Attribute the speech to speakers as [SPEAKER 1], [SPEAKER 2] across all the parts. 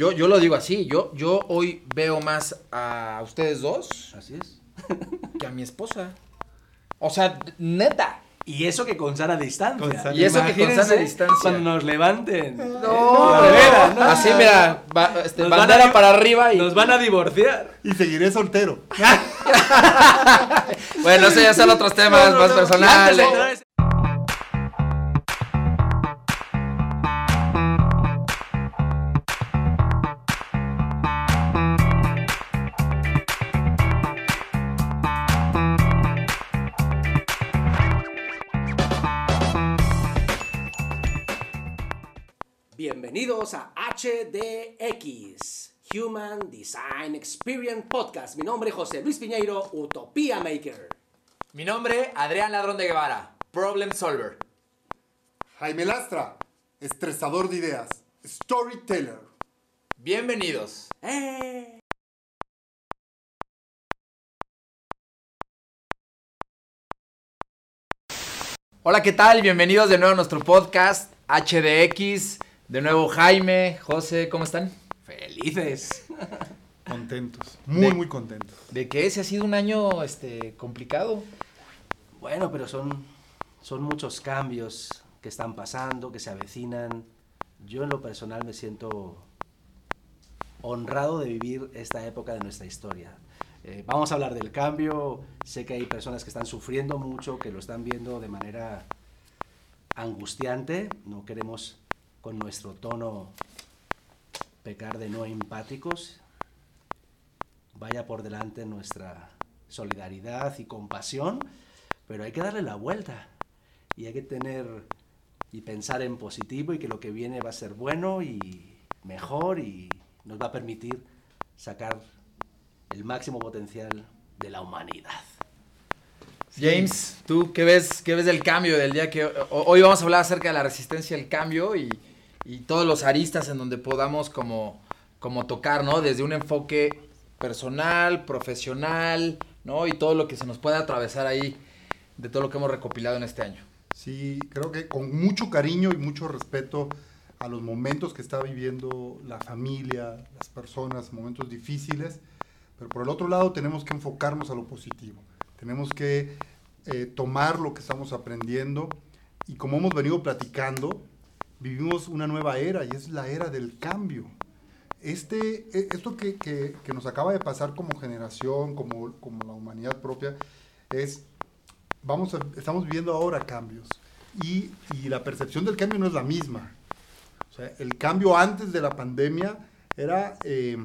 [SPEAKER 1] Yo, yo lo digo así, yo, yo hoy veo más a ustedes dos
[SPEAKER 2] Así es.
[SPEAKER 1] que a mi esposa. O sea, neta.
[SPEAKER 2] Y eso que con sana distancia.
[SPEAKER 3] Con
[SPEAKER 1] Y eso que con
[SPEAKER 2] Imagínense
[SPEAKER 1] sana distancia.
[SPEAKER 2] Cuando nos levanten.
[SPEAKER 1] No,
[SPEAKER 2] no.
[SPEAKER 1] Así, mira, ba- este,
[SPEAKER 2] Nos van
[SPEAKER 1] bandera
[SPEAKER 2] a-
[SPEAKER 1] para arriba y...
[SPEAKER 2] Nos van a divorciar.
[SPEAKER 3] Y seguiré soltero.
[SPEAKER 1] Bueno, eso ya son otros temas más
[SPEAKER 2] Antes de
[SPEAKER 1] personales.
[SPEAKER 2] HDX, Human Design Experience Podcast. Mi nombre es José Luis Piñeiro, Utopía Maker.
[SPEAKER 1] Mi nombre, Adrián Ladrón de Guevara, Problem Solver.
[SPEAKER 3] Jaime Lastra, estresador de ideas, storyteller.
[SPEAKER 1] Bienvenidos.
[SPEAKER 2] ¡Eh!
[SPEAKER 1] Hola, ¿qué tal? Bienvenidos de nuevo a nuestro podcast HDX. De nuevo Jaime, José, ¿cómo están?
[SPEAKER 2] Felices.
[SPEAKER 3] Contentos, muy,
[SPEAKER 1] De-
[SPEAKER 3] muy contentos.
[SPEAKER 1] ¿De qué ese ha sido un año este complicado?
[SPEAKER 2] Bueno, pero son, son muchos cambios que están pasando, que se avecinan. Yo en lo personal me siento honrado de vivir esta época de nuestra historia. Eh, vamos a hablar del cambio. Sé que hay personas que están sufriendo mucho, que lo están viendo de manera angustiante. No queremos con nuestro tono pecar de no empáticos. Vaya por delante nuestra solidaridad y compasión, pero hay que darle la vuelta y hay que tener y pensar en positivo y que lo que viene va a ser bueno y mejor y nos va a permitir sacar el máximo potencial de la humanidad.
[SPEAKER 1] James, ¿tú qué ves, qué ves del cambio del día que ho- hoy vamos a hablar acerca de la resistencia al cambio y, y todos los aristas en donde podamos como, como tocar, ¿no? Desde un enfoque personal, profesional, ¿no? Y todo lo que se nos puede atravesar ahí de todo lo que hemos recopilado en este año.
[SPEAKER 3] Sí, creo que con mucho cariño y mucho respeto a los momentos que está viviendo la familia, las personas, momentos difíciles, pero por el otro lado tenemos que enfocarnos a lo positivo. Tenemos que eh, tomar lo que estamos aprendiendo y como hemos venido platicando, vivimos una nueva era y es la era del cambio. Este, eh, esto que, que- que nos acaba de pasar como generación, como, como la humanidad propia, es vamos a- estamos viviendo ahora cambios y, y la percepción del cambio no es la misma. O sea, el cambio antes de la pandemia era, eh,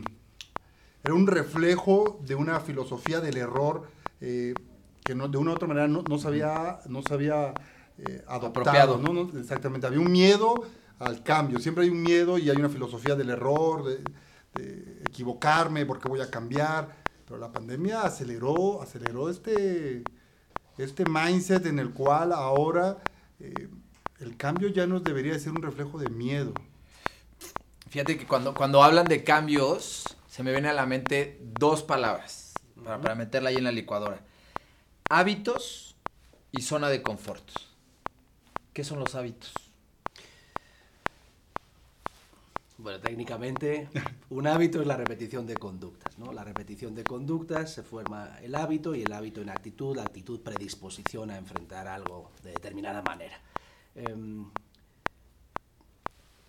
[SPEAKER 3] era un reflejo de una filosofía del error eh, que no, de una u otra manera no, no se había, no se había, eh, adoptado.
[SPEAKER 1] Apropiado.
[SPEAKER 3] ¿no? No, Exactamente, había un miedo al cambio, siempre hay un miedo y hay una filosofía del error, de, de equivocarme, porque voy a cambiar. Pero la pandemia aceleró, aceleró este, este mindset en el cual ahora eh, el cambio ya no debería de ser un reflejo de miedo.
[SPEAKER 1] Fíjate que cuando, cuando hablan de cambios, se me viene a la mente dos palabras para, para meterla ahí en la licuadora. Hábitos y zona de confort. ¿Qué son los hábitos?
[SPEAKER 2] Bueno, técnicamente, un hábito es la repetición de conductas, ¿no? La repetición de conductas se forma el hábito y el hábito en actitud, la actitud predisposición a enfrentar algo de determinada manera. Em,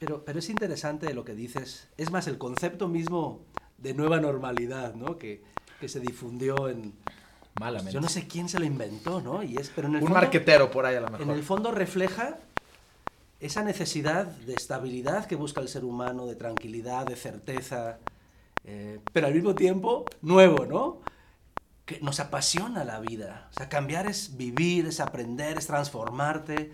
[SPEAKER 2] pero, pero es interesante lo que dices, es más el concepto mismo de nueva normalidad, ¿no? Que, que se difundió en...
[SPEAKER 1] Malamente.
[SPEAKER 2] Yo no sé quién se lo inventó, ¿no? Y es, pero en el
[SPEAKER 1] Un
[SPEAKER 2] fondo-
[SPEAKER 1] marquetero por ahí a lo mejor.
[SPEAKER 2] en el fondo refleja esa necesidad de estabilidad que busca el ser humano, de tranquilidad, de certeza, eh, pero al mismo tiempo nuevo, ¿no? Que nos apasiona la vida. O sea, cambiar es vivir, es aprender, es transformarte.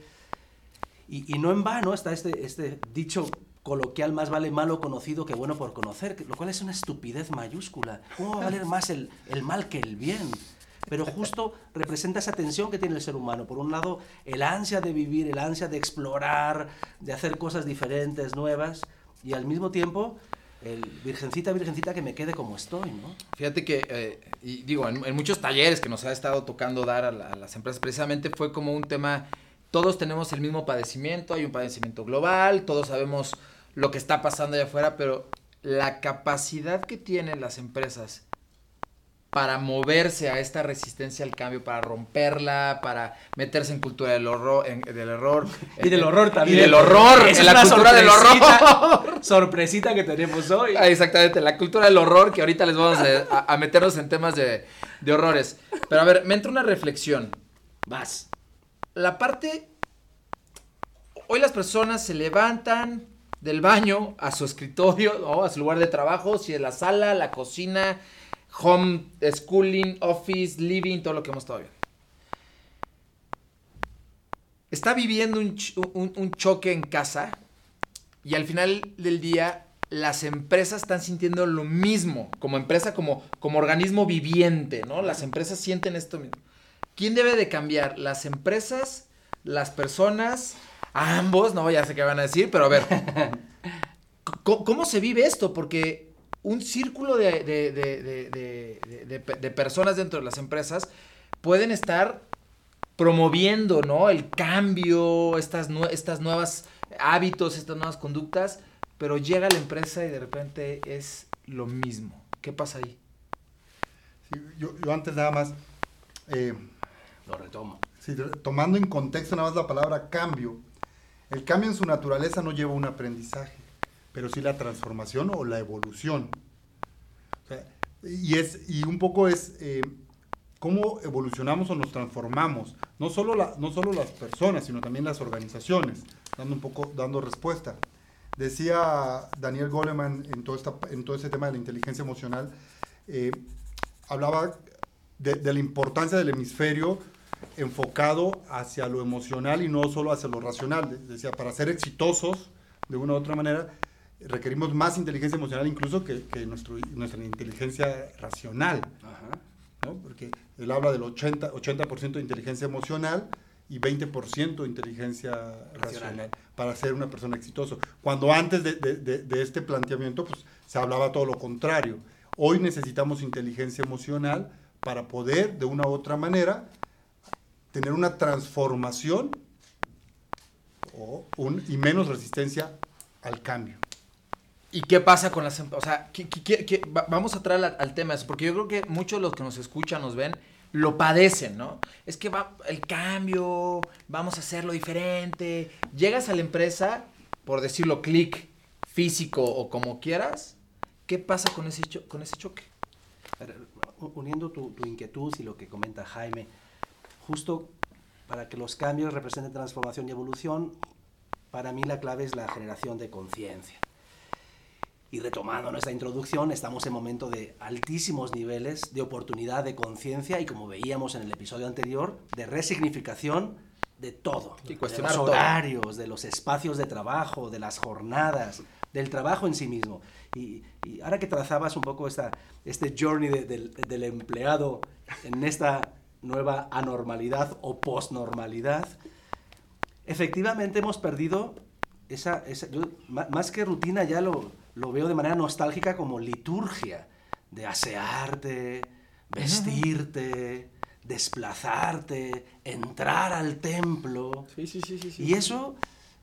[SPEAKER 2] Y, y no en vano está este, este dicho coloquial, más vale malo conocido que bueno por conocer, lo cual es una estupidez mayúscula. ¿Cómo va a valer más el, el mal que el bien? Pero justo representa esa tensión que tiene el ser humano. Por un lado, el ansia de vivir, el ansia de explorar, de hacer cosas diferentes, nuevas, y al mismo tiempo, el virgencita, virgencita, que me quede como estoy, ¿no?
[SPEAKER 1] Fíjate que, eh, digo, en, muchos talleres que nos ha estado tocando dar a, a las empresas, precisamente fue como un tema, todos tenemos el mismo padecimiento, hay un padecimiento global, todos sabemos lo que está pasando allá afuera, pero la capacidad que tienen las empresas para moverse a esta resistencia al cambio, para romperla, para meterse en cultura del horror, en- del error.
[SPEAKER 2] Y del horror también.
[SPEAKER 1] Y del horror, en la cultura del horror.
[SPEAKER 2] Sorpresita que tenemos hoy.
[SPEAKER 1] Ah, Exactamente, la cultura del horror, que ahorita les vamos a, meternos en temas de, de horrores. Pero a ver, me entra una reflexión.
[SPEAKER 2] Vas.
[SPEAKER 1] La parte... Hoy las personas se levantan del baño a su escritorio, ¿no? a su lugar de trabajo, si es la sala, la cocina, home, schooling, office, living, todo lo que hemos estado viendo. Está viviendo un, un- un choque en casa y al final del día las empresas están sintiendo lo mismo, como empresa, como, como organismo viviente, ¿no? Las empresas sienten esto mismo. ¿Quién debe de cambiar? ¿Las empresas? ¿Las personas? Ambos, no, ya sé qué van a decir, pero a ver. ¿Cómo, cómo se vive esto? Porque un círculo de, de- de- de- de- de- de- de personas dentro de las empresas pueden estar promoviendo, ¿no? El cambio, estas, nue- estas nuevas hábitos, estas nuevas conductas, pero llega la empresa y de repente es lo mismo. ¿Qué pasa ahí?
[SPEAKER 3] Sí, yo, yo antes nada más, eh,
[SPEAKER 2] Lo retomo.
[SPEAKER 3] sí, tomando en contexto nada más la palabra cambio, el cambio en su naturaleza no lleva un aprendizaje, pero sí la transformación o la evolución. Y, es, y un poco es eh, cómo evolucionamos o nos transformamos, no solo, la, no solo las personas, sino también las organizaciones, dando un poco, dando respuesta. Decía Daniel Goleman en todo, esta, en todo ese tema de la inteligencia emocional, eh, hablaba de, de la importancia del hemisferio enfocado hacia lo emocional y no solo hacia lo racional. De- Decía, para ser exitosos de una u otra manera, requerimos más inteligencia emocional incluso que, que nuestro- nuestra inteligencia racional.
[SPEAKER 2] Ajá.
[SPEAKER 3] ¿no? Porque él habla del 80%, 80 de inteligencia emocional y 20% de inteligencia racional,
[SPEAKER 2] Racional.
[SPEAKER 3] para ser una persona exitosa. Cuando antes de, de- de- de este planteamiento pues, se hablaba todo lo contrario. Hoy necesitamos inteligencia emocional para poder, de una u otra manera, tener una transformación o un- y menos resistencia al cambio.
[SPEAKER 1] ¿Y qué pasa con las empresas? O sea, ¿qué- qué- qué- qué- va- vamos a traer al, tema eso, porque yo creo que muchos de los que nos escuchan, nos ven, lo padecen, ¿no? Es que va el cambio, vamos a hacerlo diferente. Llegas a la empresa, por decirlo, clic físico o como quieras, ¿qué pasa con ese, choque?
[SPEAKER 2] Uniendo tu, tu inquietud y lo que comenta Jaime, justo para que los cambios representen transformación y evolución, para mí la clave es la generación de conciencia. Y retomando nuestra introducción, estamos en momento de altísimos niveles de oportunidad de conciencia y como veíamos en el episodio anterior, de resignificación de todo.
[SPEAKER 1] Sí, cuestionar
[SPEAKER 2] de los
[SPEAKER 1] todo.
[SPEAKER 2] horarios, de los espacios de trabajo, de las jornadas, del trabajo en sí mismo. Y, y ahora que trazabas un poco esta, este journey de- del, del empleado en esta nueva anormalidad o postnormalidad, efectivamente hemos perdido esa, esa- yo, más que rutina ya lo, lo veo de manera nostálgica como liturgia, de asearte, vestirte, desplazarte, entrar al templo.
[SPEAKER 1] Sí, sí, sí, sí.
[SPEAKER 2] Y eso,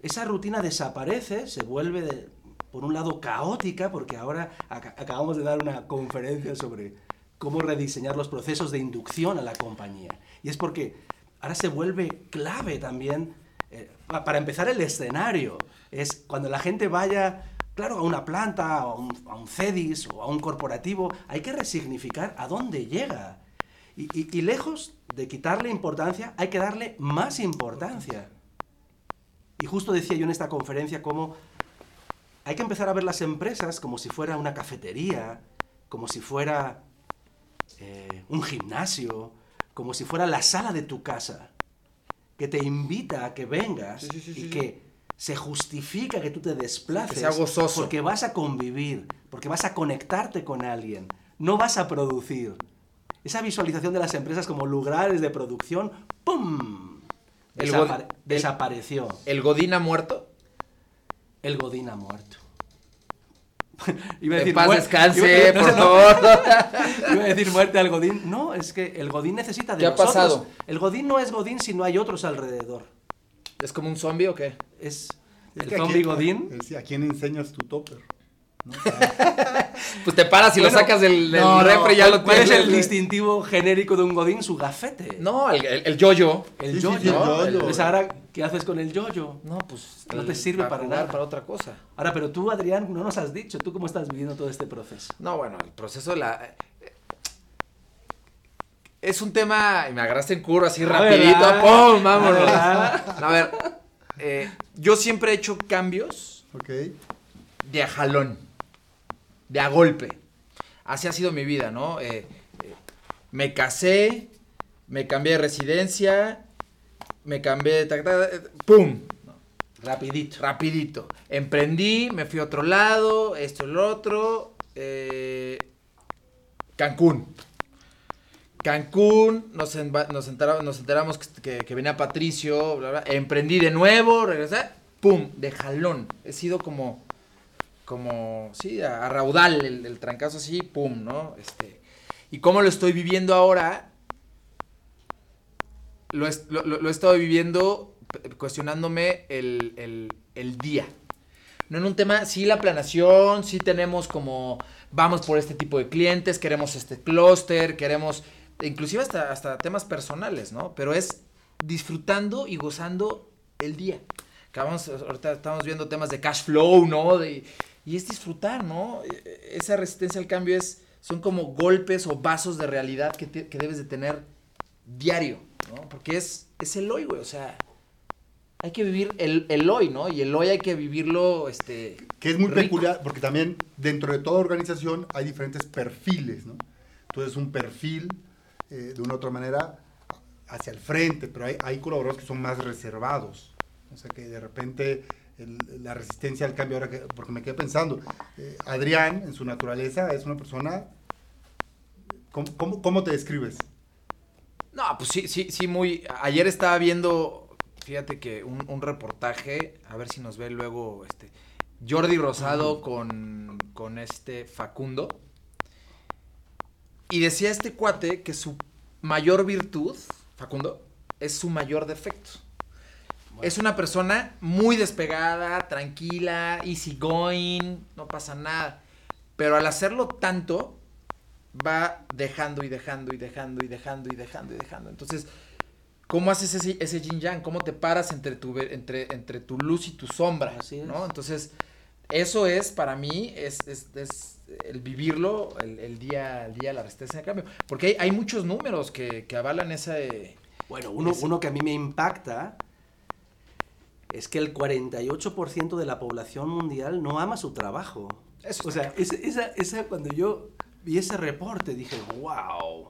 [SPEAKER 2] esa rutina desaparece, se vuelve, de- por un lado, caótica, porque ahora aca- acabamos de dar una conferencia sobre cómo rediseñar los procesos de inducción a la compañía. Y es porque ahora se vuelve clave también, eh, pa- para empezar, el escenario. Es cuando la gente vaya, claro, a una planta, a un, a un CEDIS o a un corporativo, hay que resignificar a dónde llega. Y, y- y lejos de quitarle importancia, hay que darle más importancia. Y justo decía yo en esta conferencia cómo hay que empezar a ver las empresas como si fuera una cafetería, como si fuera eh, un gimnasio, como si fuera la sala de tu casa, que te invita a que vengas
[SPEAKER 1] Sí, sí, sí,
[SPEAKER 2] y que se justifica que tú te desplaces
[SPEAKER 1] Que sea gozoso.
[SPEAKER 2] porque vas a convivir, porque vas a conectarte con alguien, no vas a producir. Esa visualización de las empresas como lugares de producción, ¡pum! Desapare-
[SPEAKER 1] el-
[SPEAKER 2] desapareció.
[SPEAKER 1] ¿El Godín ha muerto?
[SPEAKER 2] El Godín ha muerto. Iba
[SPEAKER 1] En paz
[SPEAKER 2] muer-
[SPEAKER 1] descanse,
[SPEAKER 2] iba- no,
[SPEAKER 1] por
[SPEAKER 2] no.
[SPEAKER 1] favor.
[SPEAKER 2] Iba a decir muerte al Godín. No, es que el Godín necesita de
[SPEAKER 1] ¿Qué ha
[SPEAKER 2] nosotros.
[SPEAKER 1] pasado?
[SPEAKER 2] El Godín no es Godín si no hay otros alrededor.
[SPEAKER 1] ¿Es como un zombie o qué?
[SPEAKER 2] Es
[SPEAKER 3] Es
[SPEAKER 2] el zombie Godín.
[SPEAKER 3] es decir, ¿A quién enseñas tu topper? ¿no?
[SPEAKER 1] Pues te paras y lo sacas del, del
[SPEAKER 3] no,
[SPEAKER 1] y ya lo
[SPEAKER 2] ¿Cuál es el distintivo genérico de un godín? Su gafete.
[SPEAKER 1] No, el, el yo-yo.
[SPEAKER 2] El
[SPEAKER 3] Sí, sí,
[SPEAKER 2] yoyo.
[SPEAKER 3] sí, yoyo.
[SPEAKER 2] Pues ahora, ¿qué haces con el yoyo?
[SPEAKER 1] No, pues
[SPEAKER 2] No te sirve para
[SPEAKER 1] jugar,
[SPEAKER 2] nada.
[SPEAKER 1] para otra cosa.
[SPEAKER 2] Ahora, pero tú, Adrián, no nos has dicho, ¿tú cómo estás viviendo todo este proceso?
[SPEAKER 1] No, bueno, el proceso de la... Es un tema, y me agarraste en curva así
[SPEAKER 2] Ah,
[SPEAKER 1] rapidito,
[SPEAKER 2] ¿verdad?
[SPEAKER 1] ¡pum! Vámonos.
[SPEAKER 2] ¿Verdad?
[SPEAKER 1] A ver, eh, yo siempre he hecho cambios
[SPEAKER 3] Ok.
[SPEAKER 1] de a jalón, de a golpe. Así ha sido mi vida, ¿no? Eh, eh, me casé, me cambié de residencia, me cambié de... tac, tac, tac, ¡Pum!
[SPEAKER 2] Rapidito.
[SPEAKER 1] Rapidito. Emprendí, me fui a otro lado, esto, el otro. eh, Cancún. Cancún, nos, nos, entera- nos enteramos que, venía Patricio, bla, bla, emprendí de nuevo, regresé, ¡pum! De jalón. He sido como, como, sí, a, raudal el, el trancazo así, ¡pum! ¿no? Este, y cómo lo estoy viviendo ahora, lo, es- lo- lo- he estado viviendo cuestionándome el, el- el día. No en un tema, sí la planeación, sí tenemos como, vamos por este tipo de clientes, queremos este clúster, queremos, inclusive hasta, hasta temas personales, ¿no? Pero es disfrutando y gozando el día. Acabamos, ahorita estamos viendo temas de cash flow, ¿no? De- y es disfrutar, ¿no? E- Esa resistencia al cambio es, son como golpes o vasos de realidad que, te- que debes de tener diario, ¿no? Porque es, es el hoy, güey, o sea, hay que vivir el, el hoy, ¿no? Y el hoy hay que vivirlo, este...
[SPEAKER 3] Que es muy
[SPEAKER 1] rico.
[SPEAKER 3] peculiar, porque también dentro de toda organización hay diferentes perfiles, ¿no? Entonces, un perfil, eh, de una u otra manera, hacia el frente, pero hay, hay colaboradores que son más reservados. O sea, que de repente el- la resistencia al cambio, ahora que, porque me quedé pensando, eh, Adrián, en su naturaleza, es una persona... ¿Cómo, cómo, cómo te describes?
[SPEAKER 1] No, pues sí, sí, sí, muy... Ayer estaba viendo, fíjate que un, un reportaje, a ver si nos ve luego, este... Jordi Rosado con, con este Facundo. Y decía este cuate que su mayor virtud, Facundo, es su mayor defecto. Es una persona muy despegada, tranquila, easy going, no pasa nada. Pero al hacerlo tanto, va dejando y dejando y dejando y dejando y dejando y dejando. Entonces, ¿cómo haces ese, ese yin yang? ¿Cómo te paras entre tu, ve- entre, entre tu luz y tu sombra?
[SPEAKER 2] Así es.
[SPEAKER 1] ¿no? Entonces, eso es para mí, es, es, es el vivirlo el, el día al día, la resistencia al cambio. Porque hay, hay muchos números que, que avalan ese...
[SPEAKER 2] Bueno, uno,
[SPEAKER 1] Ese-
[SPEAKER 2] uno que a mí me impacta es que el 48% de la población mundial no ama su trabajo.
[SPEAKER 1] Eso
[SPEAKER 2] o sea, esa, esa, cuando yo vi ese reporte dije, wow,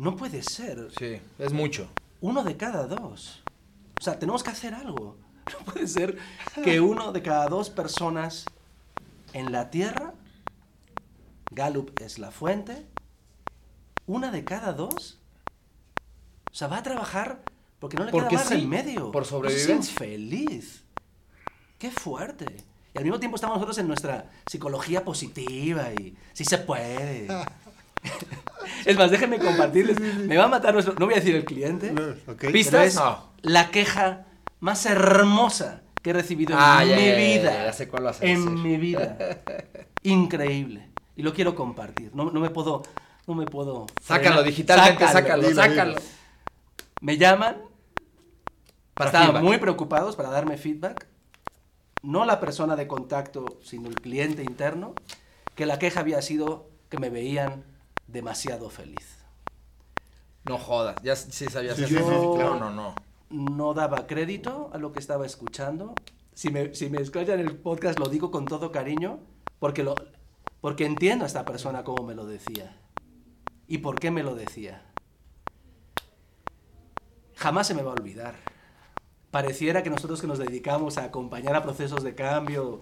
[SPEAKER 2] no puede ser.
[SPEAKER 1] Sí, es mucho.
[SPEAKER 2] Uno de cada dos. O sea, tenemos que hacer algo. No puede ser que uno de cada dos personas en la Tierra, Gallup es la fuente, una de cada dos, o sea, va a trabajar porque no le
[SPEAKER 1] Porque
[SPEAKER 2] queda más
[SPEAKER 1] sí,
[SPEAKER 2] remedio.
[SPEAKER 1] por
[SPEAKER 2] No siente feliz. Qué fuerte. Y al mismo tiempo estamos nosotros en nuestra psicología positiva y sí se puede. es más, déjenme compartirles. Me va a matar nuestro... No voy a decir el cliente.
[SPEAKER 3] Ok.
[SPEAKER 2] Pero
[SPEAKER 1] ¿Pistas? No.
[SPEAKER 2] la queja más hermosa que he recibido
[SPEAKER 1] Ah,
[SPEAKER 2] en
[SPEAKER 1] ya,
[SPEAKER 2] mi
[SPEAKER 1] ya,
[SPEAKER 2] vida.
[SPEAKER 1] ya sé cuál vas a
[SPEAKER 2] en
[SPEAKER 1] decir.
[SPEAKER 2] mi vida. Increíble. Y lo quiero compartir. No, no me puedo. No me puedo.
[SPEAKER 1] Sácalo
[SPEAKER 2] frenar.
[SPEAKER 1] digitalmente, sácalo,
[SPEAKER 3] dilo,
[SPEAKER 1] sácalo.
[SPEAKER 3] dilo.
[SPEAKER 2] Me llaman.
[SPEAKER 1] Para
[SPEAKER 2] estaban
[SPEAKER 1] feedback.
[SPEAKER 2] muy preocupados para darme feedback. No la persona de contacto, sino el cliente interno. Que la queja había sido que me veían demasiado feliz.
[SPEAKER 1] No jodas, ya sí sabías
[SPEAKER 3] Sí,
[SPEAKER 1] eso.
[SPEAKER 3] sí, sí, sí,
[SPEAKER 1] No,
[SPEAKER 3] claro.
[SPEAKER 1] no, no.
[SPEAKER 2] No daba crédito a lo que estaba escuchando. Si me, si me escuchan el podcast lo digo con todo cariño, porque, lo, porque entiendo a esta persona cómo me lo decía. ¿Y por qué me lo decía? Jamás se me va a olvidar. Pareciera que nosotros que nos dedicamos a acompañar a procesos de cambio,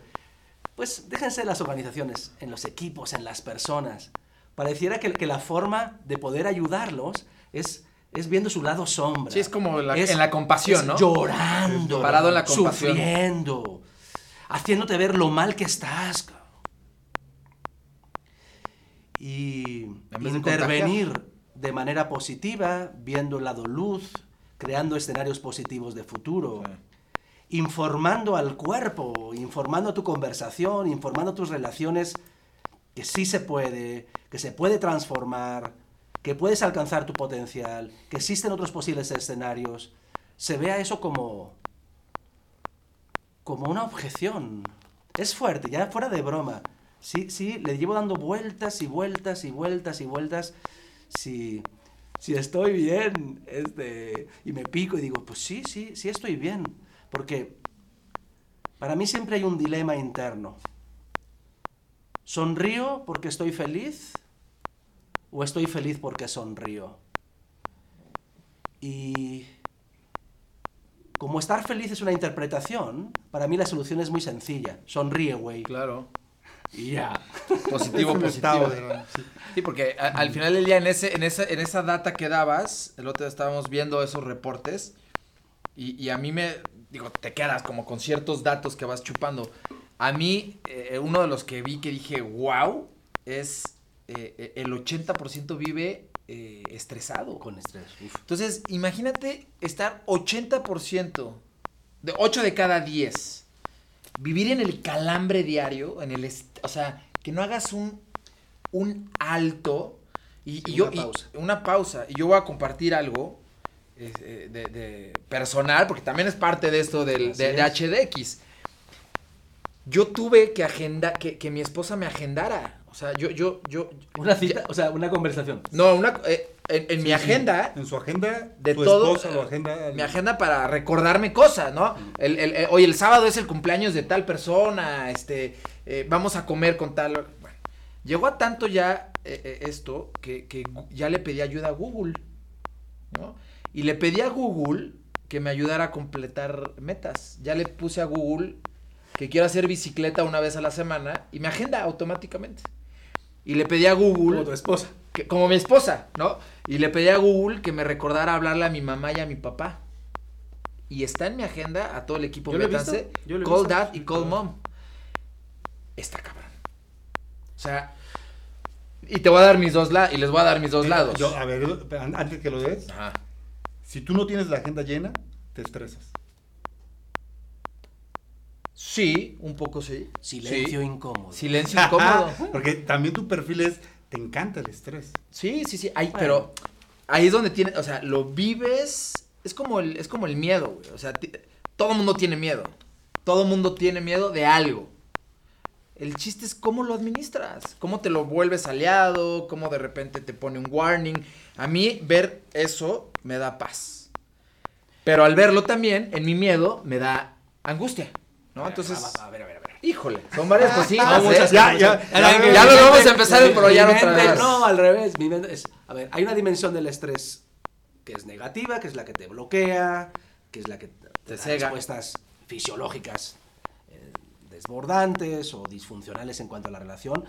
[SPEAKER 2] pues déjense las organizaciones, en los equipos, en las personas. Pareciera que, que la forma de poder ayudarlos es, es viendo su lado sombra.
[SPEAKER 1] Sí, es como la-
[SPEAKER 2] Es-
[SPEAKER 1] en la compasión,
[SPEAKER 2] es
[SPEAKER 1] ¿no?
[SPEAKER 2] Llorando.
[SPEAKER 1] Parado en la compasión.
[SPEAKER 2] Sufriendo. Haciéndote ver lo mal que estás. Y
[SPEAKER 1] de
[SPEAKER 2] intervenir de manera positiva, viendo el lado luz, creando escenarios positivos de futuro. informando al cuerpo, informando tu conversación, informando tus relaciones, que sí se puede, que se puede transformar, que puedes alcanzar tu potencial, que existen otros posibles escenarios, se vea eso como como una objeción. Es fuerte, ya fuera de broma. Sí, sí, le llevo dando vueltas y vueltas y vueltas y vueltas. Si, si estoy bien, este, y me pico y digo, pues sí, sí, sí estoy bien. Porque para mí siempre hay un dilema interno. ¿Sonrío porque estoy feliz? ¿O estoy feliz porque sonrío? Y como estar feliz es una interpretación, para mí la solución es muy sencilla. Sonríe, güey.
[SPEAKER 1] Claro.
[SPEAKER 2] Y ya.
[SPEAKER 1] Positivo, positivo.
[SPEAKER 3] sí.
[SPEAKER 1] Sí, porque a- al final del día, en, ese, en, esa, en esa data que dabas, el otro día estábamos viendo esos reportes, y, y a mí me, digo, te quedas como con ciertos datos que vas chupando. A mí, eh, uno de los que vi que dije, wow, es eh, el 80% vive eh, estresado.
[SPEAKER 2] Con estrés. uf.
[SPEAKER 1] Entonces, imagínate estar 80%, de 8 de cada 10, vivir en el calambre diario, en el, o sea, que no hagas un, un alto y, y
[SPEAKER 2] Sí,
[SPEAKER 1] yo
[SPEAKER 2] una
[SPEAKER 1] y-
[SPEAKER 2] pausa.
[SPEAKER 1] una pausa y yo voy a compartir algo eh, de, de personal porque también es parte de esto del, de. HDX. Yo tuve que agenda que, que mi esposa me agendara, o sea, yo yo yo
[SPEAKER 2] Una cita, o sea, una conversación.
[SPEAKER 1] no una eh, en, en mi
[SPEAKER 3] Sí, sí.
[SPEAKER 1] agenda
[SPEAKER 3] En su agenda,
[SPEAKER 1] de
[SPEAKER 3] tu
[SPEAKER 1] todo
[SPEAKER 3] esposa
[SPEAKER 1] eh,
[SPEAKER 3] agenda.
[SPEAKER 1] mi agenda para recordarme cosas, ¿no? El, el, el- oye, el sábado es el cumpleaños de tal persona, este, eh, vamos a comer con tal. Bueno, llegó a tanto ya eh, eh, esto que, que ya le pedí ayuda a Google, ¿no? Y le pedí a Google que me ayudara a completar metas. Ya le puse a Google que quiero hacer bicicleta una vez a la semana y me agenda automáticamente. Y le pedí a Google
[SPEAKER 2] Como tu esposa.
[SPEAKER 1] que- como mi esposa, ¿no? Y le pedí a Google que me recordara hablarle a mi mamá y a mi papá. Y está en mi agenda a todo el equipo
[SPEAKER 2] he
[SPEAKER 1] Call
[SPEAKER 2] visto.
[SPEAKER 1] Dad y Call Mom. Está cabrón. O sea, y te voy a dar mis dos lados, y les voy a dar mis dos
[SPEAKER 3] Mira,
[SPEAKER 1] lados.
[SPEAKER 3] yo, a ver, an- antes que lo des,
[SPEAKER 1] Ajá.
[SPEAKER 3] si tú no tienes la agenda llena, te estresas.
[SPEAKER 1] Sí, un poco sí.
[SPEAKER 2] Silencio
[SPEAKER 1] Sí.
[SPEAKER 2] incómodo.
[SPEAKER 1] Silencio incómodo.
[SPEAKER 3] Porque también tu perfil es, te encanta el estrés.
[SPEAKER 1] Sí, sí, sí. Ahí,
[SPEAKER 2] Bueno.
[SPEAKER 1] Pero ahí es donde tiene, o sea, lo vives. Es como el, es como el miedo, güey. O sea, todo mundo tiene miedo. Todo mundo tiene miedo de algo. El chiste es cómo lo administras, cómo te lo vuelves aliado, cómo de repente te pone un warning. A mí ver eso me da paz. Pero al verlo también, en mi miedo, me da angustia, ¿no? Entonces,
[SPEAKER 2] A ver, a ver, a ver.
[SPEAKER 1] híjole, son varias cositas.
[SPEAKER 2] Son
[SPEAKER 1] ¿eh?
[SPEAKER 3] Ya, ya, ya,
[SPEAKER 2] Ya,
[SPEAKER 1] lo vamos a empezar a
[SPEAKER 2] mi
[SPEAKER 1] embrollar otra vez.
[SPEAKER 2] No, al revés. Mi mente es, a ver, hay una dimensión del estrés que es negativa, que es la que te bloquea, que es la que te, da
[SPEAKER 1] cega.
[SPEAKER 2] respuestas fisiológicas eh, desbordantes o disfuncionales en cuanto a la relación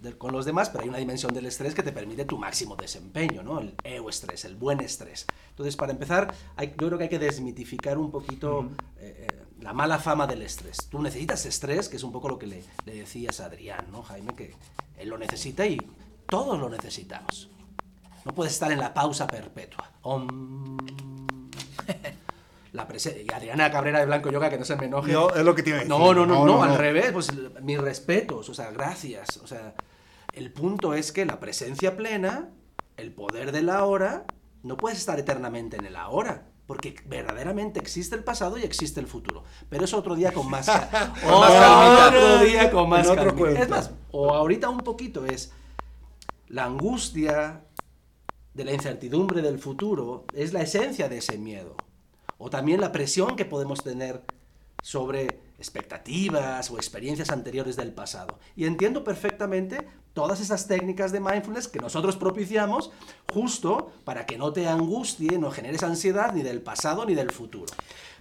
[SPEAKER 2] de- con los demás, pero hay una dimensión del estrés que te permite tu máximo desempeño, ¿no? El estrés, el buen estrés. Entonces, para empezar, hay- yo creo que hay que desmitificar un poquito eh, la mala fama del estrés. Tú necesitas estrés, que es un poco lo que le, le decías a Adrián, ¿no, Jaime? Que él lo necesita y todos lo necesitamos. No puedes estar en la pausa perpetua. Om. La y Adriana Cabrera de Blanco Yoga, que no se me enoje.
[SPEAKER 3] No, es lo que decir.
[SPEAKER 2] No, no, no, no, al revés, pues mis respetos, o sea, gracias. O sea, el punto es que la presencia plena, el poder de la hora, no puedes estar eternamente en el ahora. Porque verdaderamente existe el pasado y existe el futuro. Pero es otro día con más,
[SPEAKER 1] Con más calmita.
[SPEAKER 2] Otro día con más calmita. Es más, o ahorita un poquito es la angustia de la incertidumbre del futuro, es la esencia de ese miedo. O también la presión que podemos tener sobre expectativas o experiencias anteriores del pasado. Y entiendo perfectamente todas esas técnicas de mindfulness que nosotros propiciamos justo para que no te angustie, no generes ansiedad ni del pasado ni del futuro.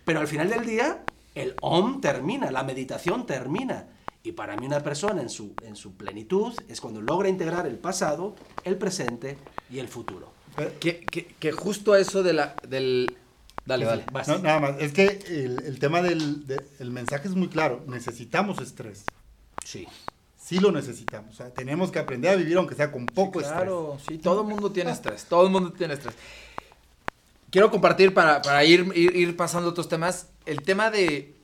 [SPEAKER 2] Pero al final del día, el OM termina, la meditación termina. Y para mí una persona en su, en su plenitud es cuando logra integrar el pasado, el presente y el futuro.
[SPEAKER 1] Que, que, que justo eso de la, del... Dale, dale.
[SPEAKER 2] Vas.
[SPEAKER 3] No, nada más, es que el, el tema del de- el mensaje es muy claro. Necesitamos estrés.
[SPEAKER 2] Sí.
[SPEAKER 3] Sí lo necesitamos. O sea, tenemos que aprender a vivir aunque sea con poco
[SPEAKER 1] Claro, sí, todo el mundo tiene estrés, todo el mundo tiene estrés. Quiero compartir para, para ir, ir, ir pasando otros temas. el tema de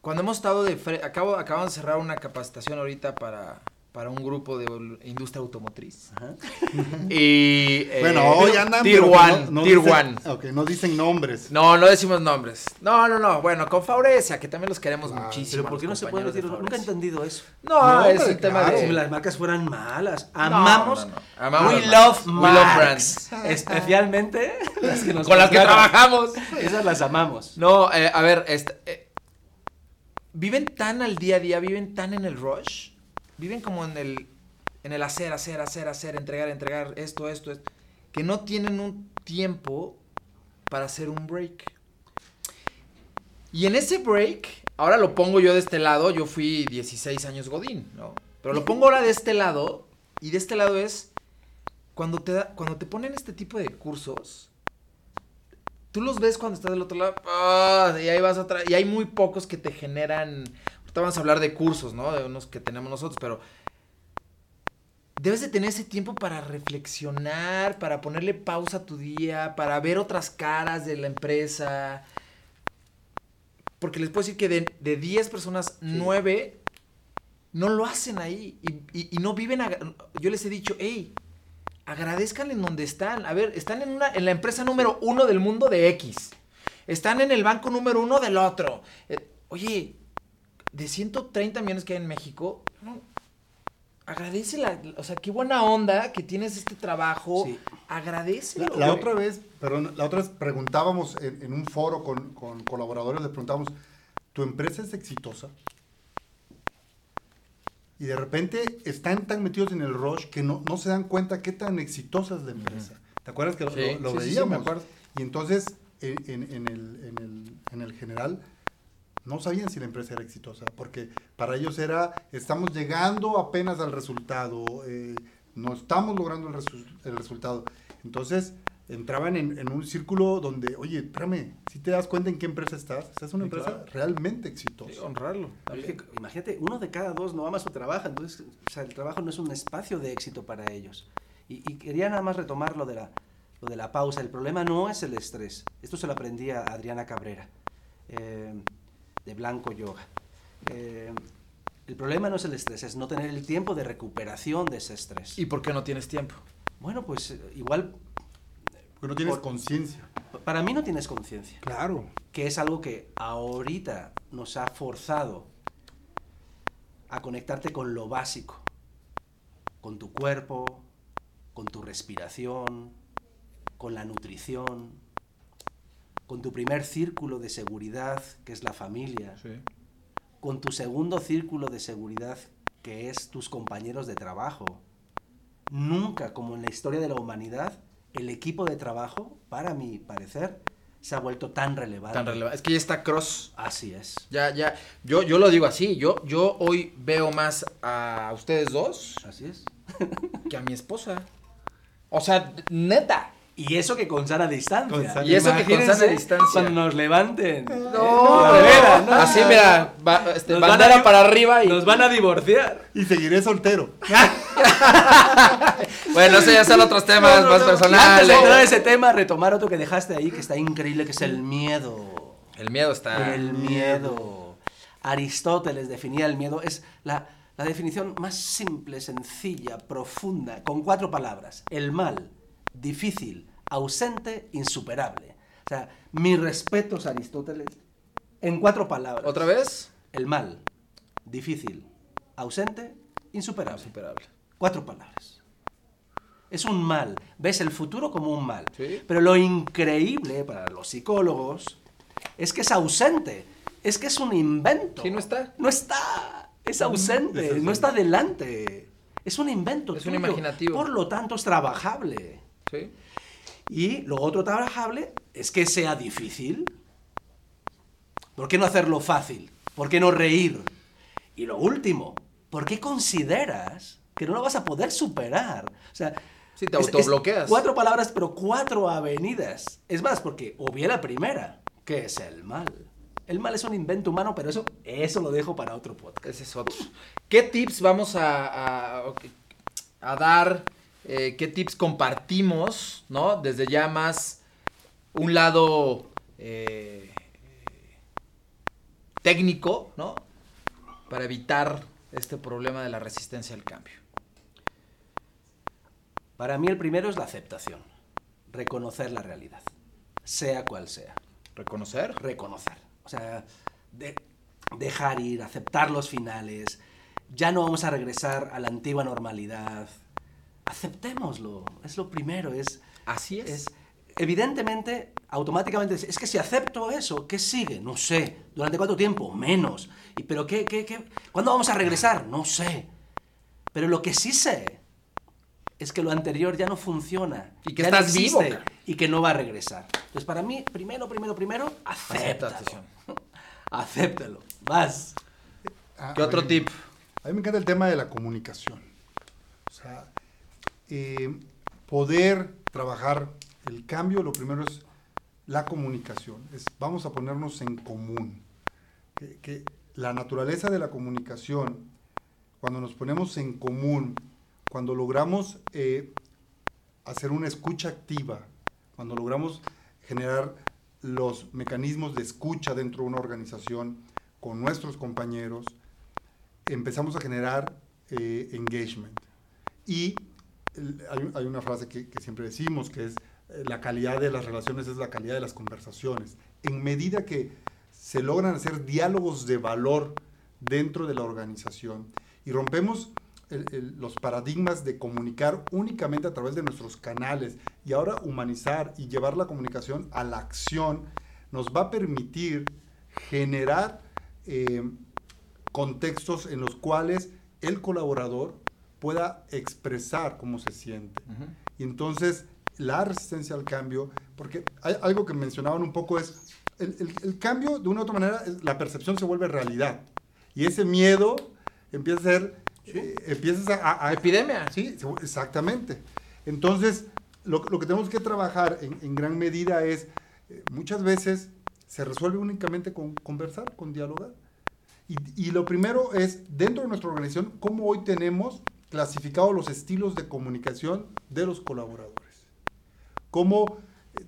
[SPEAKER 1] cuando hemos estado de fre- acabo acabamos de cerrar una capacitación ahorita para para un grupo de industria automotriz.
[SPEAKER 2] Ajá.
[SPEAKER 1] Y eh,
[SPEAKER 3] Bueno, hoy andan.
[SPEAKER 1] Tier
[SPEAKER 3] pero que
[SPEAKER 1] One,
[SPEAKER 3] no- no
[SPEAKER 1] Tier
[SPEAKER 3] dicen-
[SPEAKER 1] One.
[SPEAKER 3] Ok, no dicen nombres.
[SPEAKER 1] No, no decimos nombres. No, no, no. Bueno, con Faurecia, que también los queremos
[SPEAKER 3] Claro.
[SPEAKER 1] muchísimo.
[SPEAKER 2] Pero ¿por qué no se puede
[SPEAKER 1] compañeros de
[SPEAKER 2] decir? Nunca he entendido eso.
[SPEAKER 1] No,
[SPEAKER 3] No,
[SPEAKER 1] es el tema
[SPEAKER 3] claro.
[SPEAKER 2] Si
[SPEAKER 1] de.
[SPEAKER 2] las marcas fueran malas. Amamos.
[SPEAKER 1] no, no. Amamos
[SPEAKER 2] We love
[SPEAKER 1] marcas. We love
[SPEAKER 2] brands. Especialmente las que nos
[SPEAKER 1] Con las que trabajamos.
[SPEAKER 2] Esas las amamos.
[SPEAKER 1] No, eh, a ver, este, eh, viven tan al día a día, viven tan en el rush, viven como en el, en el hacer, hacer, hacer, hacer, entregar, entregar, esto, esto, esto, que no tienen un tiempo para hacer un break. Y en ese break, ahora lo pongo yo de este lado, yo fui 16 años Godín, ¿no? Pero lo pongo ahora de este lado, y de este lado es, cuando te, da, cuando te ponen este tipo de cursos, tú los ves cuando estás del otro lado, ah, y ahí vas otra, y hay muy pocos que te generan, ahorita vamos a hablar de cursos, ¿no? De unos que tenemos nosotros, pero debes de tener ese tiempo para reflexionar, para ponerle pausa a tu día, para ver otras caras de la empresa. Porque les puedo decir que de, de 10 personas, 9 no lo hacen ahí y, y- y no viven. Yo les he dicho, hey, agradezcan en donde están. A ver, están en, una, en la empresa número uno del mundo de X. Están en el banco número uno del otro. Eh, oye, de 130 millones que hay en México, no, agradece la, o sea, qué buena onda que tienes este trabajo.
[SPEAKER 2] Sí.
[SPEAKER 1] Agradece.
[SPEAKER 3] La, la otra vez, perdón, la otra vez preguntábamos en, en un foro con, con colaboradores, le preguntábamos, ¿tu empresa es exitosa? Y de repente están tan metidos en el rush que no, no se dan cuenta qué tan exitosa es la empresa. ¿Te acuerdas que lo-
[SPEAKER 1] Sí,
[SPEAKER 3] lo, lo
[SPEAKER 1] sí, sí, sí,
[SPEAKER 3] veíamos?
[SPEAKER 1] me acuerdo.
[SPEAKER 3] Y entonces, en, en- en el, en, el, en el general, no sabían si la empresa era exitosa, porque para ellos era, estamos llegando apenas al resultado, eh, no estamos logrando el, resu- el resultado. Entonces, entraban en, en un círculo donde, oye, espérame, si te das cuenta en qué empresa estás, estás en una
[SPEAKER 1] Sí,
[SPEAKER 3] empresa
[SPEAKER 1] claro.
[SPEAKER 3] realmente exitosa.
[SPEAKER 1] Sí, honrarlo.
[SPEAKER 2] Imagínate, uno de cada dos no ama su trabajo, entonces o sea, el trabajo no es un espacio de éxito para ellos. Y, y quería nada más retomar lo de, la, lo de la pausa. El problema no es el estrés. Esto se lo aprendí a Adriana Cabrera, eh, de Blanco Yoga. Eh, el problema no es el estrés, es no tener el tiempo de recuperación de ese estrés.
[SPEAKER 1] ¿Y por qué no tienes tiempo?
[SPEAKER 2] bueno, pues eh, igual,
[SPEAKER 3] Porque no tienes
[SPEAKER 2] Por-
[SPEAKER 3] conciencia.
[SPEAKER 2] para mí no tienes conciencia.
[SPEAKER 3] Claro.
[SPEAKER 2] que es algo que ahorita nos ha forzado a conectarte con lo básico, con tu cuerpo, con tu respiración, con la nutrición, con tu primer círculo de seguridad, que es la familia, con tu segundo círculo de seguridad, que es tus compañeros de trabajo. Nunca, como en la historia de la humanidad, el equipo de trabajo, para mi parecer, se ha vuelto tan relevante.
[SPEAKER 1] Tan relevante. Es que ya está cross.
[SPEAKER 2] Así es.
[SPEAKER 1] Ya, ya. Yo, yo lo digo así. Yo, yo hoy veo más a ustedes dos
[SPEAKER 2] Así es.
[SPEAKER 1] que a mi esposa. O sea, neta.
[SPEAKER 2] Y eso que con sana distancia.
[SPEAKER 3] Con sana-
[SPEAKER 1] Y eso que con sana distancia.
[SPEAKER 2] Cuando nos levanten.
[SPEAKER 1] No,
[SPEAKER 2] vera, ¿no?
[SPEAKER 1] Así, mira, va- este,
[SPEAKER 2] Nos van
[SPEAKER 1] bandera
[SPEAKER 2] a-
[SPEAKER 1] para arriba y.
[SPEAKER 2] Nos van a divorciar.
[SPEAKER 3] Y seguiré soltero.
[SPEAKER 1] Bueno, eso ya son otros temas
[SPEAKER 2] No, no,
[SPEAKER 1] más
[SPEAKER 2] no. Y Antes
[SPEAKER 1] personales.
[SPEAKER 2] de ese tema, retomar otro que dejaste ahí, que está increíble, que es el miedo.
[SPEAKER 1] El miedo está.
[SPEAKER 2] El miedo. Aristóteles definía el miedo. Es la, la definición más simple, sencilla, profunda, con cuatro palabras. El mal, difícil, ausente, insuperable. O sea, mis respetos a Aristóteles en cuatro palabras.
[SPEAKER 1] ¿Otra vez?
[SPEAKER 2] El mal, difícil, ausente, insuperable.
[SPEAKER 1] Insuperable.
[SPEAKER 2] Cuatro palabras. Es un mal. Ves el futuro como un mal.
[SPEAKER 1] Sí.
[SPEAKER 2] Pero lo increíble para los psicólogos es que es ausente. Es que es un invento.
[SPEAKER 1] Sí, no está.
[SPEAKER 2] No está. Es ausente.
[SPEAKER 3] Es ausente.
[SPEAKER 2] No está delante. Es un invento.
[SPEAKER 1] Es un imaginativo.
[SPEAKER 2] Por lo tanto, es trabajable.
[SPEAKER 1] Sí.
[SPEAKER 2] Y lo otro trabajable es que sea difícil. ¿Por qué no hacerlo fácil? ¿Por qué no reír? Y lo último, ¿por qué consideras que no lo vas a poder superar? O sea,
[SPEAKER 1] Sí, te
[SPEAKER 2] es- es
[SPEAKER 1] autobloqueas.
[SPEAKER 2] cuatro palabras, pero cuatro avenidas. Es más, porque obvié la primera, que es el mal. El mal es un invento humano, pero eso, eso lo dejo para otro podcast.
[SPEAKER 1] Ese es otro. ¿Qué tips vamos a, a dar? Eh, ¿Qué tips compartimos? ¿No? Desde ya más un lado eh, técnico, ¿no? Para evitar este problema de la resistencia al cambio.
[SPEAKER 2] Para mí el primero es la aceptación, reconocer la realidad, sea cual sea.
[SPEAKER 1] ¿Reconocer?
[SPEAKER 2] Reconocer. O sea, de- dejar ir, aceptar los finales. Ya no vamos a regresar a la antigua normalidad. Aceptémoslo, es lo primero, es...
[SPEAKER 1] Así es.
[SPEAKER 2] es evidentemente, automáticamente, es que si acepto eso, ¿qué sigue? No sé. ¿Durante cuánto tiempo? Menos. ¿Y pero qué, qué, qué? ¿Cuándo vamos a regresar? No sé. Pero lo que sí sé es que lo anterior ya no funciona.
[SPEAKER 1] Y que
[SPEAKER 2] ya no
[SPEAKER 1] estás vivo,
[SPEAKER 2] existe,
[SPEAKER 1] cara.
[SPEAKER 2] Y que no va a regresar. Entonces, para mí, primero, primero, primero, acéptalo. Acéptalo. Vas.
[SPEAKER 3] Ah,
[SPEAKER 1] ¿Qué
[SPEAKER 3] a
[SPEAKER 1] otro
[SPEAKER 3] ver,
[SPEAKER 1] tip?
[SPEAKER 3] A mí me encanta el tema de la comunicación. O sea, eh, poder trabajar el cambio, lo primero es la comunicación. Es, vamos a ponernos en común. Que, que la naturaleza de la comunicación, cuando nos ponemos en común, cuando logramos eh, hacer una escucha activa, cuando logramos generar los mecanismos de escucha dentro de una organización con nuestros compañeros, empezamos a generar eh, engagement. Y hay, hay una frase que, que siempre decimos, que es eh, la calidad de las relaciones es la calidad de las conversaciones. En medida que se logran hacer diálogos de valor dentro de la organización y rompemos el- el- los paradigmas de comunicar únicamente a través de nuestros canales y ahora humanizar y llevar la comunicación a la acción, nos va a permitir generar eh, contextos en los cuales el colaborador pueda expresar cómo se siente.
[SPEAKER 1] Ujú.
[SPEAKER 3] Y entonces la resistencia al cambio, porque hay algo que mencionaban un poco es, el, el- el cambio de una u otra manera, la percepción se vuelve realidad. Y ese miedo empieza a ser, eh, empiezas a, a-
[SPEAKER 1] Epidemia.
[SPEAKER 3] Sí, exactamente. Entonces, lo, lo que tenemos que trabajar en, en gran medida es, eh, muchas veces se resuelve únicamente con conversar, con dialogar. Y, y lo primero es, dentro de nuestra organización, cómo hoy tenemos clasificados los estilos de comunicación de los colaboradores. Cómo,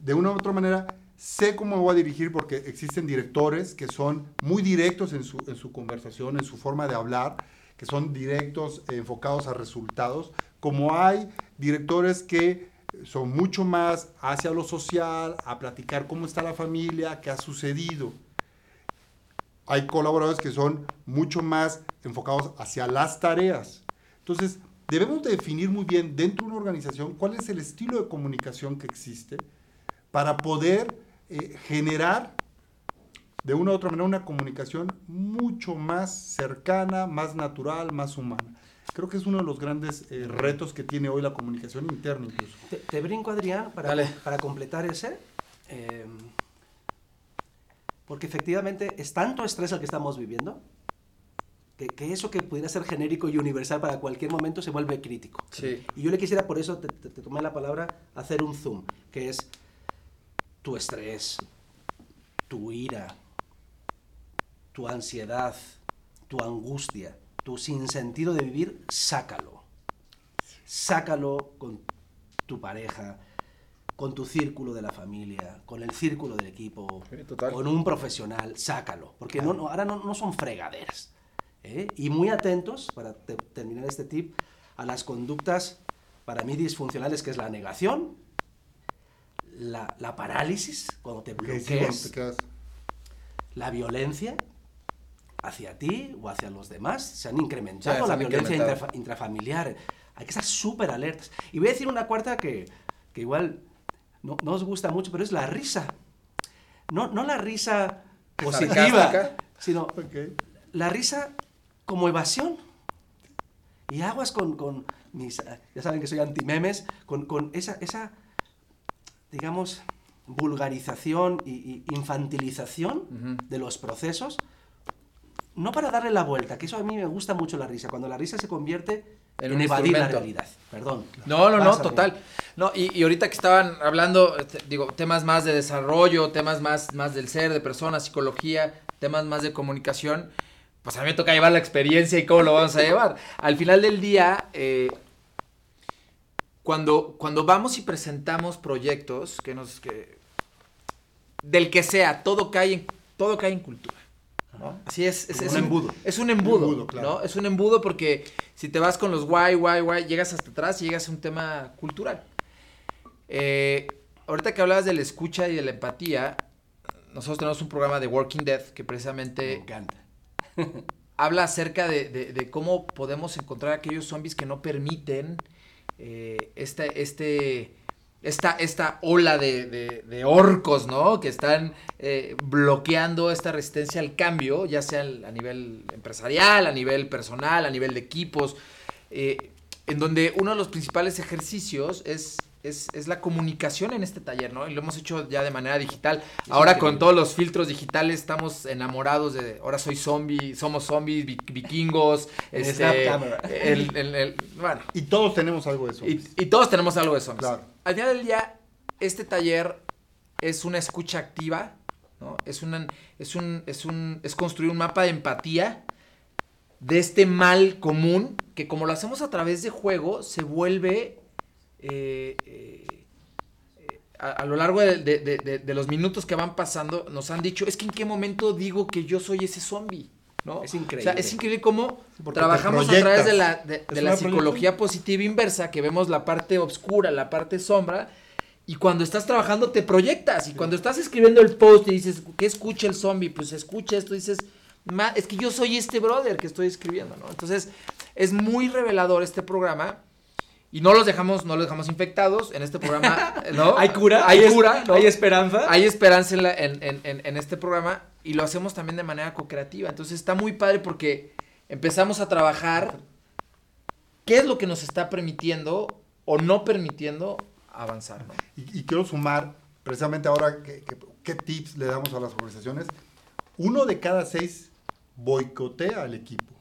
[SPEAKER 3] de una u otra manera, sé cómo me voy a dirigir porque existen directores que son muy directos en su, en su conversación, en su forma de hablar, que son directos, enfocados a resultados, como hay directores que son mucho más hacia lo social, a platicar cómo está la familia, qué ha sucedido. Hay colaboradores que son mucho más enfocados hacia las tareas. Entonces, debemos de definir muy bien dentro de una organización cuál es el estilo de comunicación que existe para poder eh, generar de una u otra manera una comunicación mucho más cercana, más natural, más humana. Creo que es uno de los grandes eh, retos que tiene hoy la comunicación interna incluso.
[SPEAKER 2] Te, te brinco, Adrián, para, para completar ese. eh, porque efectivamente es tanto estrés el que estamos viviendo que, que eso que pudiera ser genérico y universal para cualquier momento se vuelve crítico.
[SPEAKER 1] Sí.
[SPEAKER 2] Y yo le quisiera, por eso te, te- te tomé la palabra, hacer un zoom, que es tu estrés, tu ira, tu ansiedad, tu angustia, tu sinsentido de vivir, sácalo. Sácalo con tu pareja, con tu círculo de la familia, con el círculo del equipo,
[SPEAKER 1] Sí,
[SPEAKER 2] con un profesional, sácalo. Porque no, no- ahora no, no son fregaderas. ¿Eh? Y muy atentos, para te- terminar este tip, a las conductas para mí disfuncionales, que es la negación, la, la parálisis, cuando te bloqueas, la violencia hacia ti o hacia los demás. Se han incrementado
[SPEAKER 1] Sí, se
[SPEAKER 2] la
[SPEAKER 1] han
[SPEAKER 2] violencia
[SPEAKER 1] incrementado.
[SPEAKER 2] intrafa- intrafamiliar. Hay que estar súper alertas. Y voy a decir una cuarta que, que igual no, no os gusta mucho, pero es la risa. No, no la risa positiva,
[SPEAKER 1] Sarcástica.
[SPEAKER 2] sino
[SPEAKER 3] Ok.
[SPEAKER 2] la risa como evasión. Y aguas con, con mis, ya saben que soy anti-memes, con, con esa, esa, digamos, vulgarización y, y infantilización
[SPEAKER 1] Ujú.
[SPEAKER 2] de los procesos, no para darle la vuelta, que eso a mí me gusta mucho la risa, cuando la risa se convierte
[SPEAKER 1] En
[SPEAKER 2] en, evadir la realidad. Perdón.
[SPEAKER 1] No, no, no, total. No, y, y ahorita que estaban hablando, digo, temas más de desarrollo, temas más, más del ser, de personas, psicología, temas más de comunicación, pues a mí me toca llevar la experiencia y cómo lo vamos a llevar. Al final del día, eh, cuando, cuando vamos y presentamos proyectos que nos, que, del que sea, todo cae en, todo cae en cultura. ¿no? Así es, es,
[SPEAKER 2] Un embudo.
[SPEAKER 1] Es un embudo,
[SPEAKER 3] claro.
[SPEAKER 1] ¿no? Es un embudo porque si te vas con los guay, guay, guay, llegas hasta atrás y llegas a un tema cultural. Eh, ahorita que hablabas de la escucha y de la empatía, nosotros tenemos un programa de Working Dead que
[SPEAKER 2] Me
[SPEAKER 1] precisamente
[SPEAKER 2] encanta.
[SPEAKER 1] habla acerca de, de- cómo podemos encontrar aquellos zombies que no permiten eh, este, este, esta, esta ola de, de- orcos, ¿no? Que están eh, bloqueando esta resistencia al cambio, ya sea a nivel empresarial, a nivel personal, a nivel de equipos, eh, en donde uno de los principales ejercicios es... Es, es la comunicación en este taller, ¿no? Y lo hemos hecho ya de manera digital. Ahora con todos los filtros digitales estamos enamorados de, ahora soy zombie, somos zombies, vi- vikingos, este, el- el- el- bueno,
[SPEAKER 3] Y todos tenemos algo de eso.
[SPEAKER 1] y, y todos tenemos algo de zombies.
[SPEAKER 3] Claro.
[SPEAKER 1] Al final del día, este taller es una escucha activa, ¿no? Es, una, es, un, es, un, es construir un mapa de empatía de este mal común que como lo hacemos a través de juego, se vuelve... eh, eh, a, a lo largo de, de- de- de- de los minutos que van pasando, nos han dicho, es que en qué momento digo que yo soy ese zombie, ¿no?
[SPEAKER 2] Es
[SPEAKER 1] O sea,
[SPEAKER 2] increíble.
[SPEAKER 1] es increíble cómo
[SPEAKER 3] porque
[SPEAKER 1] trabajamos a través de la, psicología positiva inversa, que vemos la parte oscura, la parte sombra, y cuando estás trabajando te proyectas, y cuando estás escribiendo el post y dices, ¿qué escucha el zombie? Pues escucha esto, dices, "Ma, es que yo soy este brother que estoy escribiendo, ¿no? Entonces, es muy revelador este programa. Y no los dejamos, no los dejamos infectados en este programa, ¿no?
[SPEAKER 2] ¿Hay cura?
[SPEAKER 1] Hay cura, ¿no?
[SPEAKER 2] ¿Hay esperanza?
[SPEAKER 1] Hay esperanza en, la- en- en- en- en este programa y lo hacemos también de manera co-creativa. Entonces está muy padre porque empezamos a trabajar qué es lo que nos está permitiendo o no permitiendo avanzar. ¿no?
[SPEAKER 3] Y, y quiero sumar, precisamente ahora, que- que- qué tips le damos a las organizaciones. Uno de cada seis boicotea al equipo.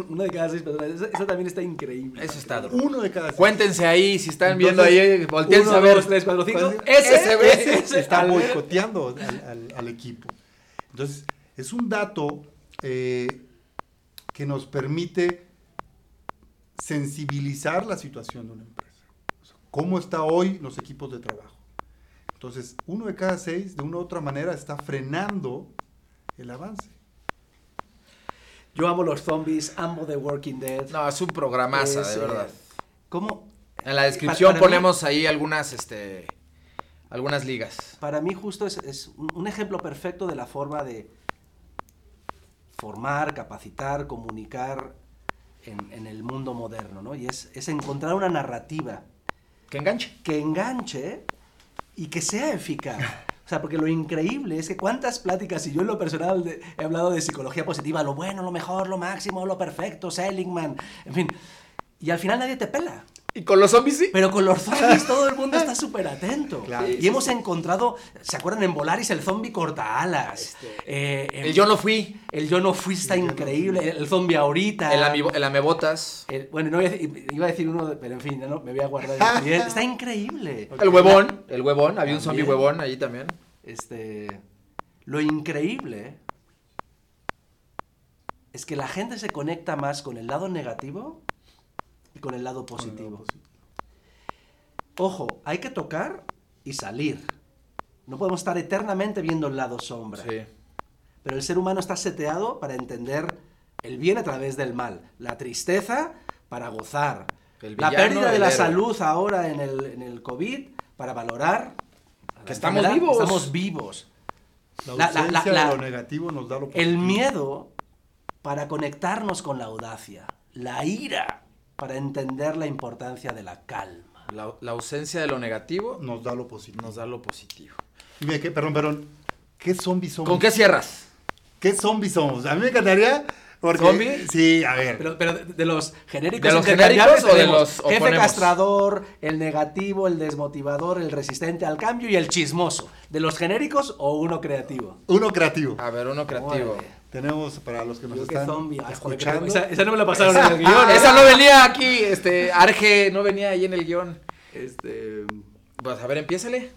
[SPEAKER 2] Una de cada seis personas. Eso, eso también está increíble.
[SPEAKER 1] Eso está duro.
[SPEAKER 3] Uno de cada seis.
[SPEAKER 1] Cuéntense ahí, si están
[SPEAKER 3] Entonces,
[SPEAKER 1] viendo ahí, volteense
[SPEAKER 2] Uno,
[SPEAKER 1] a ver.
[SPEAKER 2] dos, tres, cuatro, cinco. Ese,
[SPEAKER 1] ese,
[SPEAKER 2] ese,
[SPEAKER 3] está boicoteando al, al- al equipo. Entonces, es un dato eh, que nos permite sensibilizar la situación de una empresa. O sea, ¿Cómo está hoy los equipos de trabajo? Entonces, uno de cada seis, de una u otra manera, está frenando el avance.
[SPEAKER 2] Yo amo los zombies, amo The Walking Dead.
[SPEAKER 1] No, es un programaza,
[SPEAKER 2] Es,
[SPEAKER 1] de
[SPEAKER 2] eh,
[SPEAKER 1] verdad.
[SPEAKER 2] ¿Cómo?
[SPEAKER 1] En la descripción
[SPEAKER 2] para mí-
[SPEAKER 1] ponemos ahí algunas, este, algunas ligas.
[SPEAKER 2] Para mí justo es, es un un ejemplo perfecto de la forma de formar, capacitar, comunicar en, en el mundo moderno, ¿no? Y es, es encontrar una narrativa
[SPEAKER 1] Que enganche.
[SPEAKER 2] que enganche y que sea eficaz. O sea, porque lo increíble es que cuántas pláticas, y yo en lo personal de- he hablado de psicología positiva, lo bueno, lo mejor, lo máximo, lo perfecto, Seligman, en fin, y al final nadie te pela.
[SPEAKER 1] Y con los zombies sí.
[SPEAKER 2] Pero con los zombies todo el mundo está súper atento.
[SPEAKER 3] Claro.
[SPEAKER 2] y hemos encontrado, ¿se acuerdan en Volaris el zombie corta alas? Eh,
[SPEAKER 1] El yo no fui.
[SPEAKER 2] El yo no fui está
[SPEAKER 3] El yo no
[SPEAKER 2] increíble. El zombie ahorita.
[SPEAKER 1] El, amigo, el amebotas.
[SPEAKER 2] El- bueno, no voy a decir- iba a decir uno, pero en fin, no, me voy a guardar. el- Está increíble.
[SPEAKER 1] El huevón. El huevón. Había un zombie huevón ahí también.
[SPEAKER 2] Este, lo increíble es que la gente se conecta más con el lado negativo y con el lado positivo. Ojo, hay que tocar y salir. No podemos estar eternamente viendo el lado sombra.
[SPEAKER 1] Sí.
[SPEAKER 2] Pero el ser humano está seteado para entender el bien a través del mal, la tristeza para gozar,
[SPEAKER 1] El
[SPEAKER 2] la pérdida de
[SPEAKER 1] el
[SPEAKER 2] la
[SPEAKER 1] héroe.
[SPEAKER 2] salud ahora en el, en el COVID para valorar
[SPEAKER 1] Que estamos
[SPEAKER 2] enfermedad,
[SPEAKER 1] vivos.
[SPEAKER 2] Estamos vivos.
[SPEAKER 3] La
[SPEAKER 2] La- la-
[SPEAKER 3] ausencia
[SPEAKER 2] la-
[SPEAKER 3] de lo negativo nos da lo
[SPEAKER 2] El
[SPEAKER 3] positivo.
[SPEAKER 2] miedo para conectarnos con la audacia, la ira para entender la importancia de la calma.
[SPEAKER 1] La, la ausencia de lo negativo
[SPEAKER 3] nos da lo positivo.
[SPEAKER 1] nos da lo positivo.
[SPEAKER 3] Dime, ¿qué, perdón, perdón. ¿Qué zombies somos?
[SPEAKER 1] ¿Con qué cierras?
[SPEAKER 3] ¿Qué zombies somos? A mí me encantaría. Porque,
[SPEAKER 1] ¿Zombie?
[SPEAKER 3] Sí, a ver.
[SPEAKER 2] Pero, pero de- de los genéricos
[SPEAKER 1] ¿De los genéricos o de los
[SPEAKER 2] jefe
[SPEAKER 1] oponemos?
[SPEAKER 2] castrador, el negativo, el desmotivador, el resistente al cambio y el chismoso. ¿De los genéricos o uno creativo?
[SPEAKER 3] Uno creativo.
[SPEAKER 1] A ver, uno creativo.
[SPEAKER 3] Tenemos, para los que nos
[SPEAKER 2] Yo
[SPEAKER 3] están
[SPEAKER 2] zombie. Que
[SPEAKER 3] escuchando.
[SPEAKER 2] tengo- esa, esa no me la pasaron en el guion.
[SPEAKER 1] Esa no venía aquí, este, Arge, no venía ahí en el guion.
[SPEAKER 2] Este,
[SPEAKER 1] Pues a ver, empiézale.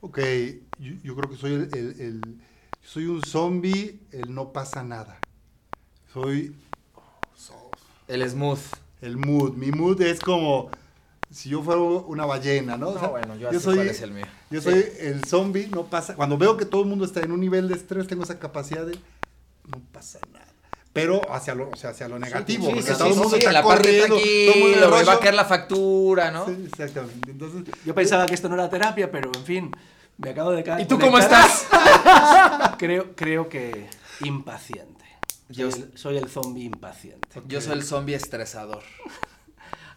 [SPEAKER 3] Ok, yo, yo creo que soy el, el- el- soy un zombie, el no pasa nada. Soy
[SPEAKER 1] El smooth.
[SPEAKER 3] el mood. Mi mood es como si yo fuera una ballena, ¿no? O
[SPEAKER 1] No,
[SPEAKER 3] sea,
[SPEAKER 1] bueno, yo así cuál es el mío.
[SPEAKER 3] Yo
[SPEAKER 1] Sí.
[SPEAKER 3] soy el zombie, no pasa. Cuando veo que todo el mundo está en un nivel de estrés, tengo esa capacidad de no pasa nada. Pero hacia lo, o sea, hacia lo negativo.
[SPEAKER 1] Sí,
[SPEAKER 3] porque
[SPEAKER 1] sí,
[SPEAKER 3] todo el
[SPEAKER 1] sí,
[SPEAKER 3] mundo
[SPEAKER 1] sí,
[SPEAKER 3] está
[SPEAKER 1] la parte
[SPEAKER 3] corriendo, todo el mundo
[SPEAKER 1] va a caer la factura, ¿no?
[SPEAKER 3] Sí, exactamente. Entonces,
[SPEAKER 2] Yo pensaba que esto no era terapia, pero en fin, me acabo de caer.
[SPEAKER 1] ¿Y tú cómo estás?
[SPEAKER 2] Creo, creo que impaciente. Soy,
[SPEAKER 1] Yo-
[SPEAKER 2] el, soy el zombie impaciente.
[SPEAKER 1] Yo soy el zombie estresador.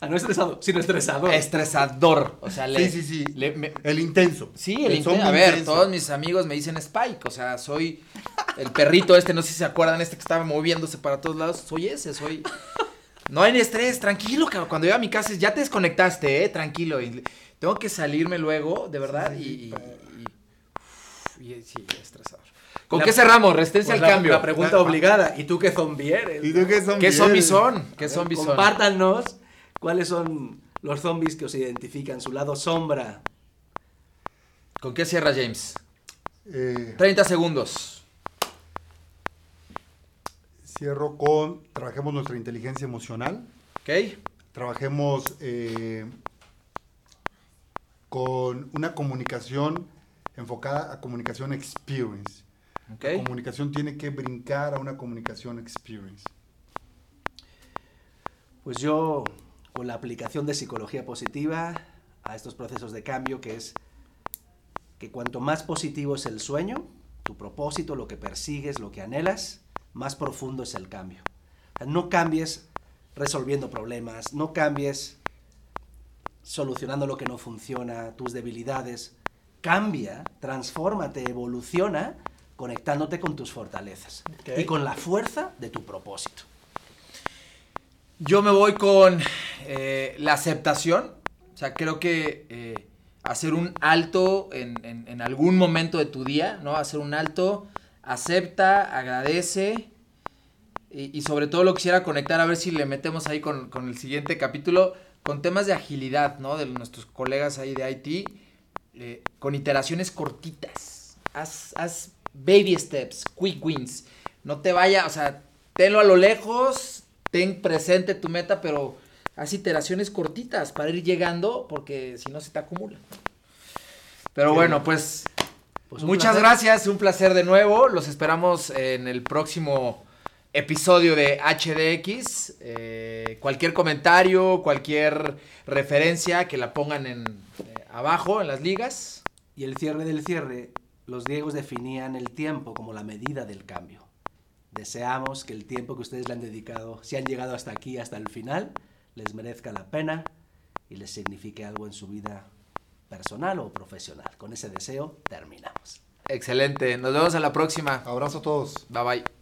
[SPEAKER 2] Ah, no estresado, sino estresador.
[SPEAKER 1] Estresador. O sea, le,
[SPEAKER 3] sí, sí, sí.
[SPEAKER 1] le- me-
[SPEAKER 3] el intenso.
[SPEAKER 1] Sí, el,
[SPEAKER 3] zombie
[SPEAKER 1] inten- A ver,
[SPEAKER 3] intenso.
[SPEAKER 1] todos mis amigos me dicen Spike. O sea, soy el perrito este, no sé si se acuerdan, este que estaba moviéndose para todos lados. Soy ese, soy. No hay estrés, tranquilo, cabrón. Cuando llego a mi casa, es, ya te desconectaste, eh, tranquilo. Y tengo que salirme luego, de verdad, y. y- y- y- sí, estresador. ¿Con
[SPEAKER 2] La-
[SPEAKER 1] qué cerramos? Resistencia
[SPEAKER 2] Pues
[SPEAKER 1] al
[SPEAKER 2] la,
[SPEAKER 1] cambio.
[SPEAKER 2] la pregunta obligada. ¿Y tú qué zombie eres?
[SPEAKER 3] ¿Y tú qué zombie
[SPEAKER 1] ¿Qué zombies son? ¿Qué zombies son?
[SPEAKER 2] Compártanos cuáles son los zombies que os identifican, su lado sombra.
[SPEAKER 1] ¿Con qué cierra James?
[SPEAKER 3] Eh,
[SPEAKER 1] 30 segundos.
[SPEAKER 3] cierro con, trabajemos nuestra inteligencia emocional,
[SPEAKER 1] ¿Ok?
[SPEAKER 3] trabajemos eh, con una comunicación enfocada a comunicación experience.
[SPEAKER 1] ¿Ok?
[SPEAKER 3] La comunicación tiene que brincar a una comunicación experience.
[SPEAKER 2] Pues yo, con la aplicación de psicología positiva a estos procesos de cambio, que es que cuanto más positivo es el sueño, tu propósito, lo que persigues, lo que anhelas, más profundo es el cambio. O sea, no cambies resolviendo problemas, no cambies solucionando lo que no funciona, tus debilidades. Cambia, transfórmate, evoluciona, conectándote con tus fortalezas y con la fuerza de tu propósito.
[SPEAKER 1] Yo me voy con eh, la aceptación. O sea, creo que eh, hacer un alto en, algún momento de tu día, ¿no? Hacer un alto, acepta, agradece. Y, sobre todo lo quisiera conectar, a ver si le metemos ahí con, con el siguiente capítulo, con temas de agilidad, ¿no? De nuestros colegas ahí de IT, eh, con iteraciones cortitas. Haz, haz baby steps, quick wins. No te vaya, o sea, tenlo a lo lejos, ten presente tu meta, pero haz iteraciones cortitas para ir llegando, porque si no se te acumula. Pero bueno, pues,
[SPEAKER 2] Pues
[SPEAKER 1] muchas
[SPEAKER 2] placer.
[SPEAKER 1] gracias, un placer de nuevo. Los esperamos en el próximo episodio de HDX. Eh, cualquier comentario, cualquier referencia, que la pongan en eh, abajo en las ligas.
[SPEAKER 2] Y el cierre del cierre, los griegos definían el tiempo como la medida del cambio. Deseamos que el tiempo que ustedes le han dedicado, si han llegado hasta aquí, hasta el final, les merezca la pena y les signifique algo en su vida personal o profesional. Con ese deseo terminamos.
[SPEAKER 1] Excelente. Nos vemos en la próxima.
[SPEAKER 3] Abrazo a todos.
[SPEAKER 1] Bye bye.